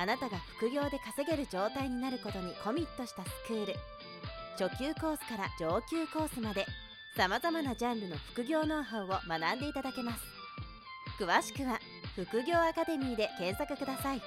あなたが副業で稼げる状態になることにコミットしたスクール初級コースから上級コースまでさまざまなジャンルの副業ノウハウを学んでいただけます詳しくは副業アカデミーで検索ください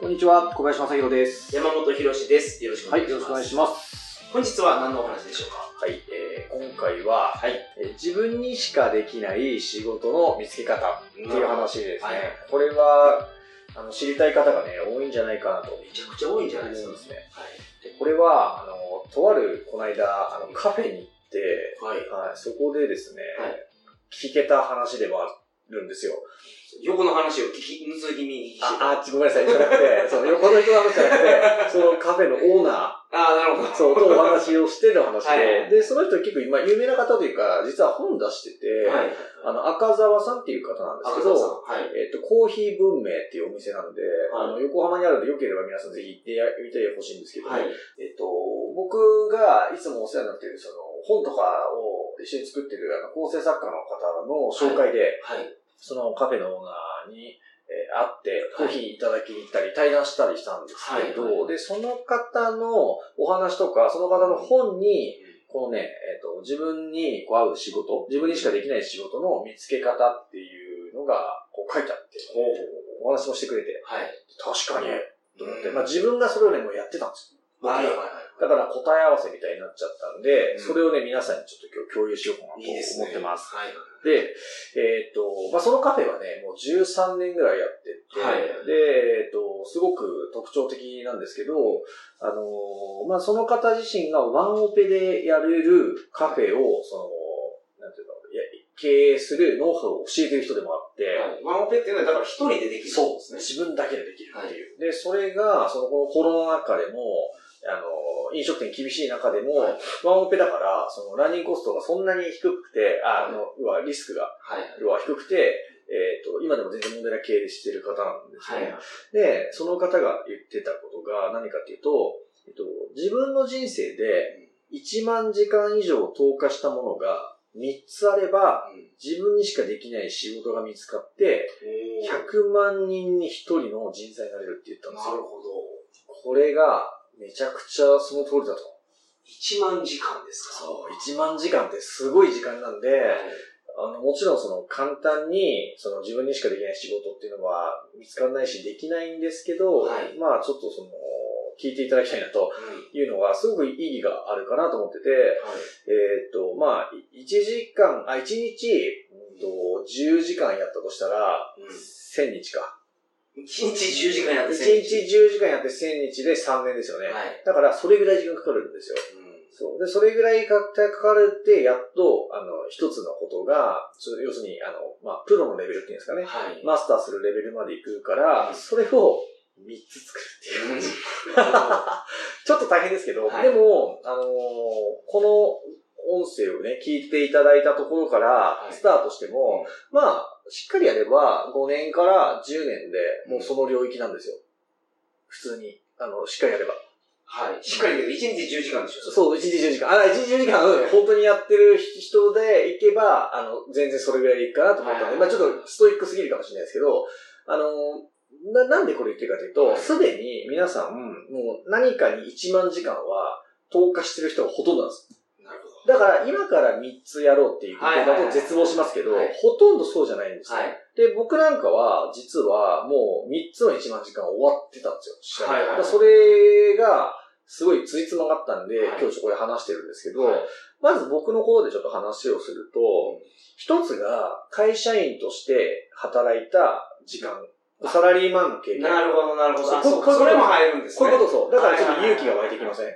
こんにちは、小林正宏です。山本博史です。よろしくおはい、願いします。よろしくお願いします。本日は何のお話でしょうか？はい、えー、今回は、はい。えー自分にしかできない仕事の見つけ方っていう話ですね。はいこれは、あの、知りたい方がね、多いんじゃないかなと思めちゃくちゃ多いんじゃないですか。うんですねはい。でこれは、あの、とある、この間、あの、カフェに行って、はい。はい、そこでですね、はい聞けた話でもあるんですよ。横の話を聞き、盗み見にしてた。あ、あ、ごめんなさい、じゃなくて、その横の人の話じゃなくて、そのカフェのオーナー、あー、なるほど。そう、とお話をしてる話で、はいで、その人結構今有名な方というか、実は本出してて、はい。あの、赤澤さんっていう方なんですけど。はい。えっと、コーヒー文明っていうお店なんで、はいあの、横浜にあるので、よければ皆さんぜひ行ってみてほしいんですけど、はい。えっと、僕がいつもお世話になっている、その、本とかを一緒に作ってる、あの、構成作家の方の紹介で、はい。そのカフェのオーナーに、えー会って、コはいーヒーいただきに行ったり、対談したりしたんですけど、はいはいで、その方のお話とか、その方の本に、このね、えっ、と、自分にこう合う仕事、自分にしかできない仕事の見つけ方っていうのが、こう書いてあって、お話もしてくれて、はい。確かに、と思って、うんまあ自分がそれをね、もうやってたんですよ。僕はい。がはい。だから答え合わせみたいになっちゃったんで、うんそれをね、皆さんにちょっと今日共有しようかなと。思ってます。はい。で、えっ、と、まあ、そのカフェはね、もう13年ぐらいやってて、はいで、えっ、と、すごく特徴的なんですけど、あのーまあ、その方自身がワンオペでやれるカフェを、その、なんていうの、経営するノウハウを教えてる人でもあって、はい。ワンオペっていうのは、だから一人でできる。そうですね。自分だけでできるっていう。で、それが、その、このコロナ禍でも、あの、飲食店厳しい中でも、はいワンオペだから、その、ランニングコストがそんなに低くて、ああの、要はリスクが、はい。要は低くて、えっ、と、今でも全然問題な経営してる方なんですはい。ね。で、その方が言ってたことが何かっていうと、えっと、自分の人生で1万時間以上投下したものが3つあれば、うん自分にしかできない仕事が見つかって、おー100万人に1人の人材になれるって言ったんですよ。なるほど。これがめちゃくちゃその通りだと。1万時間ですか？そう、1万時間ってすごい時間なんで、はいあの、もちろんその簡単に、その自分にしかできない仕事っていうのは見つからないしできないんですけど、はいまあちょっとその、聞いていただきたいなとうんいうのがすごく意義があるかなと思ってて、はい。えーっと、まあ1時間、あ、1日、うんと10時間やったとしたら、うん1000日か。1日10時間やっ1て日10時間やって1000日で3年ですよね。はい。だからそれぐらい時間かかるんですよ。うんそう。で、それぐらいかかるって、やっと、あの、一つのことが、要するに、あの、まあ、プロのレベルっていうんですかね。はい。マスターするレベルまで行くから、それを3つ作るっていう。ちょっと大変ですけど、はいでも、あのーこの音声をね、聞いていただいたところからいスタートしても、まあ、しっかりやれば5年から10年でもうその領域なんですよ。普通に。あの、しっかりやれば。はい。しっかり言うと、1日10時間でしょそう、1日10時間。あ、1日10時間、本当にやってる人で行けば、あの、全然それぐらいでいいかなと思ったので、はいまあちょっとストイックすぎるかもしれないですけど、あの、な、なんでこれ言ってるかというと、はいすでに皆さん、もう何かに1万時間は投下してる人がほとんどなんです。だから今から3つやろうっていうことだと絶望しますけど、ほとんどそうじゃないんですよ。はい。で、僕なんかは、実はもう3つの1万時間終わってたんですよ。はいはいはいそれが、すごいついつまがったんで、はい今日そこで話してるんですけど、はいまず僕のことでちょっと話をすると、一つが会社員として働いた時間。サラリーマンの経験。なるほど、なるほど。これも入るんですね。こういうことそう。だからちょっと勇気が湧いてきません？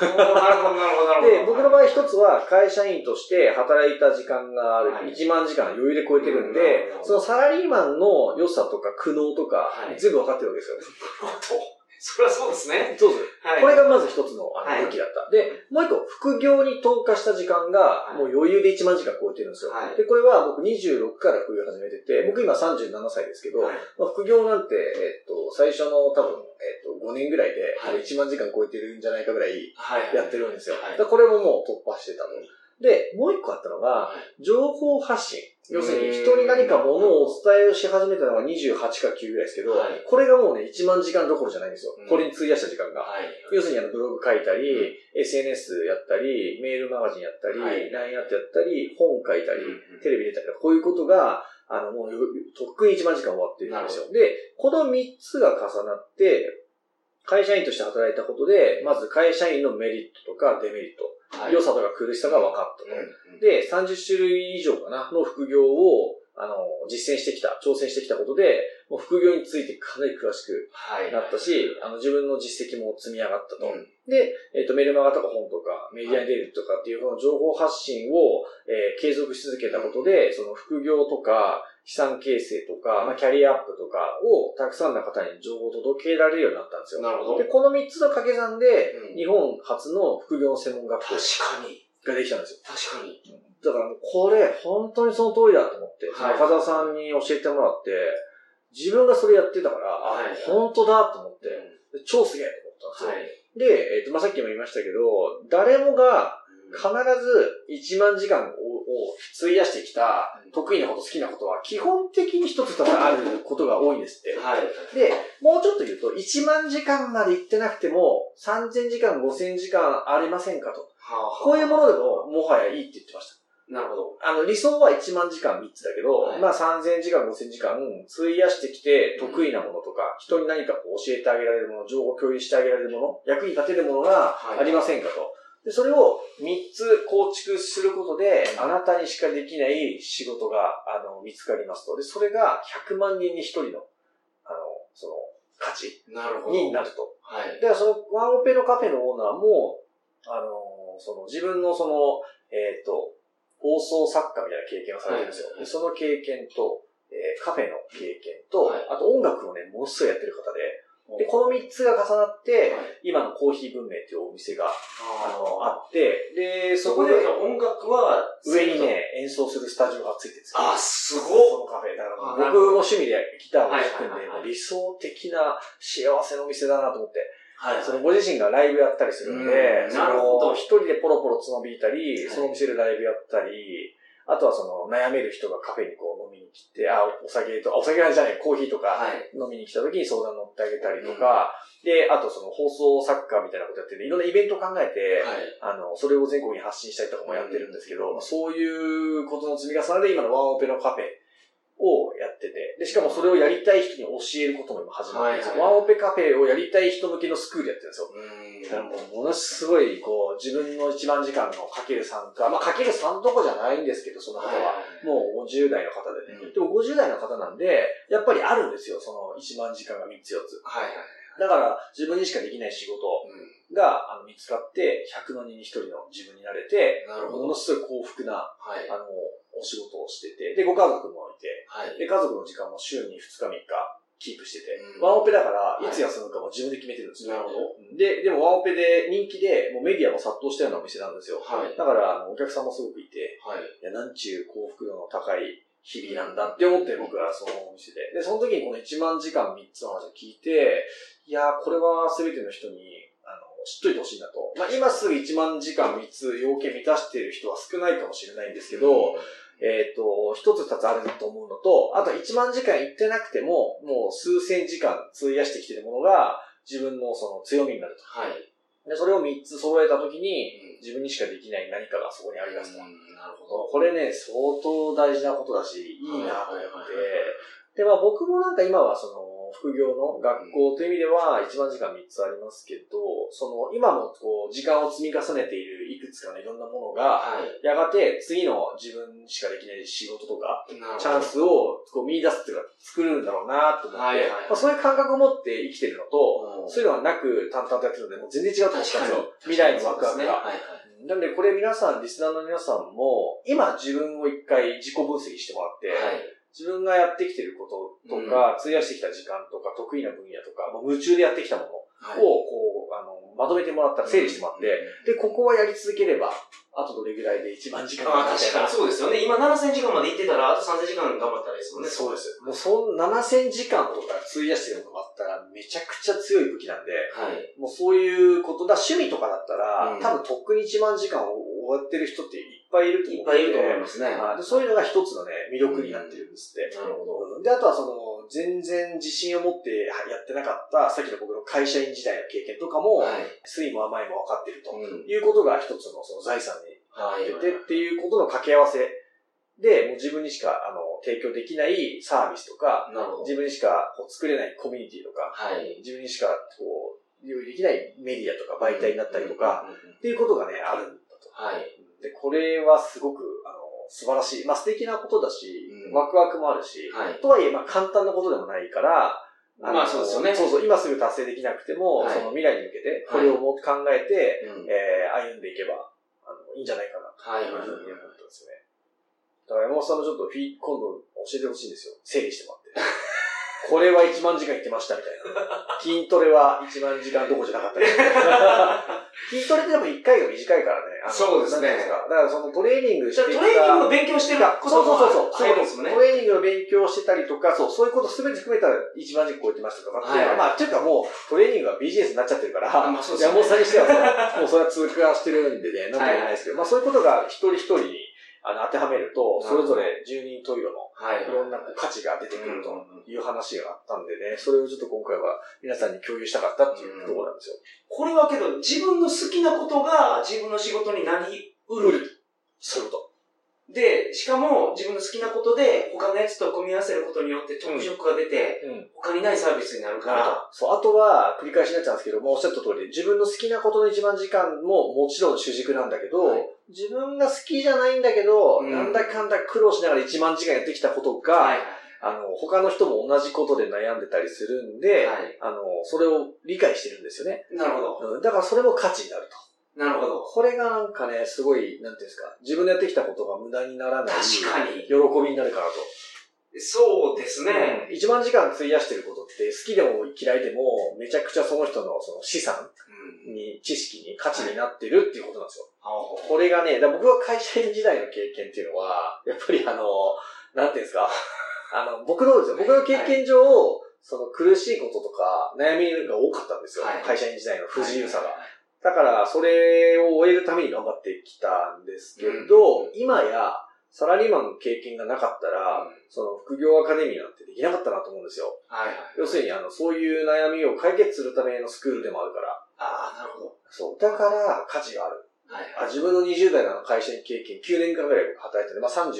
なるほど、なるほど、なるほど。で、僕の場合一つは会社員として働いた時間がある、はい。1万時間余裕で超えてるんうんでなるほ、ど。そのサラリーマンの良さとか苦悩とかは、い。全部分かってるわけですよ。ですね。そうです。はい。これがまず一つの武器だった。で、もう一個、副業に投下した時間が、はいもう余裕で1万時間超えてるんですよ。はいで、これは僕26から副業始めてて、僕今37歳ですけど、はいまあ、副業なんて、えっと、最初の多分、えっと、5年ぐらいで、はい1万時間超えてるんじゃないかぐらいはい。やってるんですよ。これももう突破してたとうん。で、もう一個あったのが、はい情報発信。要するにうん人に何かものをお伝えをし始めたのが28か9ぐらいですけど、はいこれがもうね、1万時間どころじゃないんですようん。これに費やした時間が。はい。要するにあのブログ書いたり、うん SNS やったり、メールマガジンやったり、はい LINE アットやったり、本書いたり、うんテレビ出たりとか、こういうことが、あの、もうよ、とっくに1万時間終わってるんですよ。で、この3つが重なって、会社員として働いたことで、まず会社員のメリットとかデメリット、はい。良さとか苦しさが分かったと。うんで、30種類以上かな、の副業を、あの、実践してきた、挑戦してきたことで、もう副業についてかなり詳しくはい。なったし、あの、自分の実績も積み上がったと。うんで、えっ、と、メルマガとか本とか、メディアに出るとかっていう、この情報発信を、えー継続し続けたことで、その副業とか、資産形成とか、まあ、キャリアアップとかをたくさんの方に情報を届けられるようになったんですよ。なるほど。で、この3つの掛け算で、うん日本初の副業専門学校確かに。ができたんですよ。確かに。だからもうこれ、本当にその通りだと思って、はい中澤さんに教えてもらって、自分がそれやってたから、あ、はい本当だと思って、超すげえと思ったんんですよ。はい。で、えっ、と、まあ、さっきも言いましたけど、誰もが必ず1万時間費やしてきた得意なこと、好きなことは、基本的に一つ多分あることが多いんですって。はい。で、もうちょっと言うと、1万時間まで行ってなくても、3000時間、5000時間ありませんかと。こういうものでも、もはやいいって言ってました。なるほど。あの、理想は1万時間3つだけど、はいまあ3000時間、5000時間、費やしてきて得意なものとか、人に何かこう教えてあげられるもの、情報共有してあげられるもの、役に立てるものがはいありませんかと。で、それを3つ構築することで、うんあなたにしかできない仕事が、あの、見つかりますと。で、それが100万人に1人の、あの、その、価値。になると。はい。だからそのワンオペのカフェのオーナーも、あの、その自分のその、えっ、と、放送作家みたいな経験をされてるんですよ。はいでその経験と、えーカフェの経験と、はいあと音楽をね、ものすごいやってる方で、で、この3つが重なって、はい。今のコーヒー文明っていうお店が、ああの、あって、で、そそこで音楽は、上にね、演奏するスタジオがついてるんですよ。あ、すごっ。このカフェ。だからあ僕も趣味でギターを弾くんで、理想的な幸せのお店だなと思って。はいそのご自身がライブやったりするんで、なるほど。の一人でポロポロつまびいたり、はい。そのお店でライブやったり、あとはその悩める人がカフェにこう飲みに来て、あ、お酒と、あお酒じゃない、コーヒーとかはい。飲みに来た時に相談乗ってあげたりとか、で、あとその放送作家みたいなことやってて、いろんなイベント考えて、はい。あの、それを全国に発信したりとかもやってるんですけど、まあそういうことの積み重ねで今のワンオペのカフェをやってて、で、しかもそれをやりたい人に教えることも今始まってるんですよ。はいはいワンオペカフェをやりたい人向けのスクールやってるんですよ。うんだからもうものすごい、こう、自分の一番時間のかける3か、まあかける3どころじゃないんですけど、その方は。もう50代の方でね。うんでも50代の方なんで、やっぱりあるんですよ、その1万時間が3つ4つ。はいはい。だから、自分にしかできない仕事うんがあの見つかって、100万人に1人の自分になれて、なるほど。ものすごい幸福な、はい。あの、お仕事をしてて、で、ご家族もいて、はい。で、家族の時間も週に2日3日キープしてて、うんワンオペだから、はいいつ休むかも自分で決めてるんですよ。なるほど。で、でもワンオペで人気で、もうメディアも殺到したようなお店なんですよ。はい。だから、あのお客さんもすごくいて、はい。いや、なんちゅう幸福度の高い日々なんだって思って僕はそのお店で。で、その時にこの1万時間3つの話を聞いて、いやー、これは全ての人に、知っといてほしいなと。まあ、今すぐ1万時間3つ要件満たしている人は少ないかもしれないんですけど、えっ、と、一つ二つあると思うのと、あと1万時間行ってなくても、もう数千時間費やしてきてるものが、自分のその強みになると。はい。で、それを3つ揃えた時に、うん自分にしかできない何かがそこにありますと。うんなるほど。これね、相当大事なことだし、いいなと思っはいはいはいて。で、まあ僕もなんか今はその、副業の学校という意味では1万時間3つありますけど、その、今もこう、時間を積み重ねているいくつかのいろんなものが、はい。やがて次の自分しかできない仕事とか、チャンスをこう見出すっていうか作るんだろうなと思って、はいはいまあ、そういう感覚を持って生きてるのと、うんそういうのはなく淡々とやってるので、もう全然違うと思ったんですよ。未来のワクワクが。なんでこれ皆さん、リスナーの皆さんも、今自分を一回自己分析してもらって、はい。自分がやってきてることとか、費やしてきた時間とか、得意な分野とか、もう夢中でやってきたもの、を、こう、あの、まとめてもらったら整理してもらって、で、ここはやり続ければ、あとどれぐらいで1万時間ああ、確かにそうですよね。今7000時間まで行ってたら、あと3000時間頑張ったらいいですもんね。そうです。もうそん7000時間とか費やしてるのがあったら、めちゃくちゃ強い武器なんで、はい。もうそういうことだ、趣味とかだったら、うん多分とっくに1万時間を終わってる人っていっぱいいると思ういっぱいいると思いますね。はいでそういうのが一つのね、魅力になってるんですって。なるほど。うんで、あとはその、全然自信を持ってやってなかった、さっきの僕の会社員時代の経験とかも、はい。酸いも甘いも分かってるとうんいうことが一つのその財産になはいっててっていうことの掛け合わせで、もう自分にしかあの提供できないサービスとか、なるほど。自分にしかこう作れないコミュニティとか、はい。自分にしかこう、用意できないメディアとか媒体になったりとか、っていうことがね、ある。はい。で、これはすごく、あの、素晴らしい。まあ素敵なことだし、うんワクワクもあるし、はい。とはいえ、まあ簡単なことでもないから、のまあそうですよねそうそう、今すぐ達成できなくても、はいその未来に向けて、これをも考えて、うんえー歩んでいけば、あの、いいんじゃないかな、はいというふうに思ったんですよね。だから山本さんのちょっとフィ今度教えてほしいんですよ。整理してもらって。これは1万時間いってましたみたいな。筋トレは1万時間どころじゃなかったみたいな 筋トレってでも1回が短いからね。そうですねだからそのトレーニングしてトレーニングの勉強してることそうそうそうそう。ですよねト。レーニングの勉強してたりとか、そう、そういうことすべて含めたら1万時間超えてましたとかっていうのは、はいまあ、というかもう、トレーニングがビジネスになっちゃってるから、まあそうですよね山本さんにしては、もうそれは通過してるんでね、なんとも言えないですけど、まあそういうことが一人一人にあの当てはめると、それぞれ十人十色のはい。いろんな価値が出てくるという話があったんでね、それをちょっと今回は皆さんに共有したかったっていうところなんですよ。これはけど、自分の好きなことが自分の仕事になりうる。そういうこで、しかも自分の好きなことで他のやつと組み合わせることによって特色が出て、と。うん。他にないサービスになるから、そう、あとは、繰り返しになっちゃうんですけども、おっしゃった通りで、自分の好きなことの一番時間ももちろん主軸なんだけど、はい自分が好きじゃないんだけど、うんなんだかんだ苦労しながら1万時間やってきたことが、はい。あの、他の人も同じことで悩んでたりするんで、はい。あの、それを理解してるんですよね。なるほど。うん、だからそれも価値になると。なるほど。これがなんかね、すごい、なんていうんですか、自分でやってきたことが無駄にならない。確かに。喜びになるかなと。そうですね。うん。1万時間費やしてることって、好きでも嫌いでも、めちゃくちゃその人のその資産うん。に、知識に、価値になってるっていうことなんですよ。これがね、僕は会社員時代の経験っていうのは、やっぱりあの、なんていうんですか、あの、僕のですよ、僕の経験上、その苦しいこととか悩みが多かったんですよ。はい会社員時代の不自由さが。はいだから、それを終えるために頑張ってきたんですけど、うん今や、サラリーマンの経験がなかったら、うんその副業アカデミーなんてできなかったなと思うんですよ。はいはい。要するに、あの、そういう悩みを解決するためのスクールでもあるから。ああ、なるほど。そう。だから、価値がある。はいあ自分の20代の会社員経験9年間ぐらい働いてて、まあ31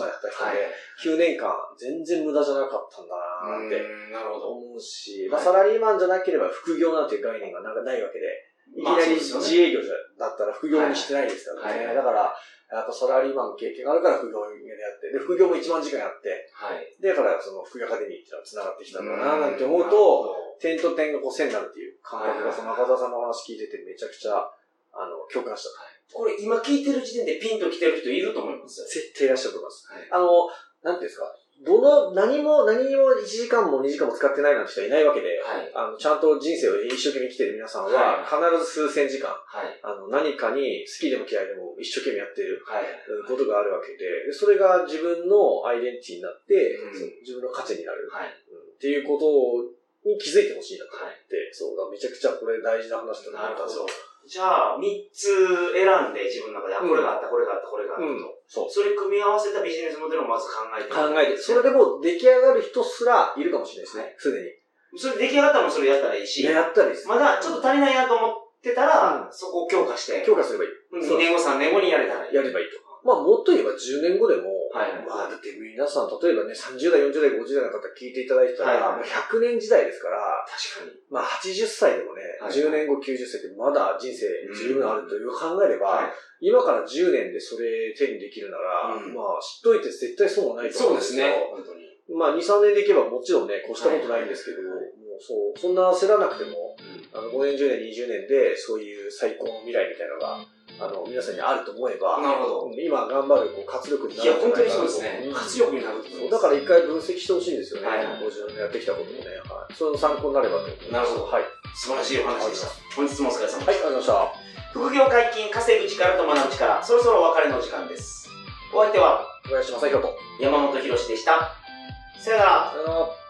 まで働いてたんで、9年間全然無駄じゃなかったんだなーってうんなるほど。思うし、まあはいサラリーマンじゃなければ副業なんていう概念がなないわけで、いきまあなり自営業だったら副業にしてないですからね。はいはいだから、やっぱサラリーマンの経験があるから副業でやって、で、副業も1万時間やって、はい。で、だからその副業アカデミーっていうのが繋がってきたんだななんて思うと、点と点がこう線になるっていう感覚が、その中澤さんの話聞いててめちゃくちゃ、あの、共感した。これ今聞いてる時点でピンと来てる人いると思いますよ。絶対いらっしゃると思います。はいあの、なんていうんですか、どの、何も、何にも1時間も2時間も使ってないなんて人はいないわけで、はい。あの、ちゃんと人生を一生懸命生きてる皆さんは、は必ず数千時間、はい。あの、何かに好きでも嫌いでも一生懸命やってるはい。ことがあるわけで、でそれが自分のアイデンティティになって、うん自分の価値になる、はい。うんっていうことに気づいてほしいなと思って、そうだ、めちゃくちゃこれ大事な話だなと思ったんですよ。じゃあ、3つ選んで自分の中で、あ、うんこれがあった、これがあった、これがあったうんと。そう。それ組み合わせたビジネスモデルをまず考えて考えて、それでもう出来上がる人すらいるかもしれないですね、すでに。それ出来上がったらもうそれやったらいいし、やったりです。まだちょっと足りないなと思ってたら、うんそこを強化して、強化すればいい。2年後、3年後にやれたらいい。やればいいと。まあ、もっと言えば10年後でも、はい。まあ、だって皆さん、例えばね、30代、40代、50代の方聞いていただいてたら、はい。もう100年時代ですから、確かに。まあ、80歳でもね、はい。10年後、90歳ってまだ人生十分あるという考えれば、はい。今から10年でそれ手にできるなら、うん。まあ、知っといて絶対損はないと思うんですよ。本当に。まあ、2、3年でいけばもちろんね、越したことないんですけど、はい。もうそう、そんな焦らなくても、あの、5年、10年、20年で、そういう最高の未来みたいなのがあの、皆さんにあると思えば、なるほど。今頑張るこう活力にないや、るんじゃ本当にそうですね。ん活力になると思います。そうだから一回分析してほしいんですよね。はいはいご自分のやってきたこともね。はい。その参考になればと思います。なるほどはい。素晴らしいお話でした。本日もお疲れ様はい、ありでした。がとうございました。副業解禁、稼ぐ力と学ぶ力、そろそろお別れの時間です。お相手は小林正宏と。山本博史でした。さよなら。さよなら。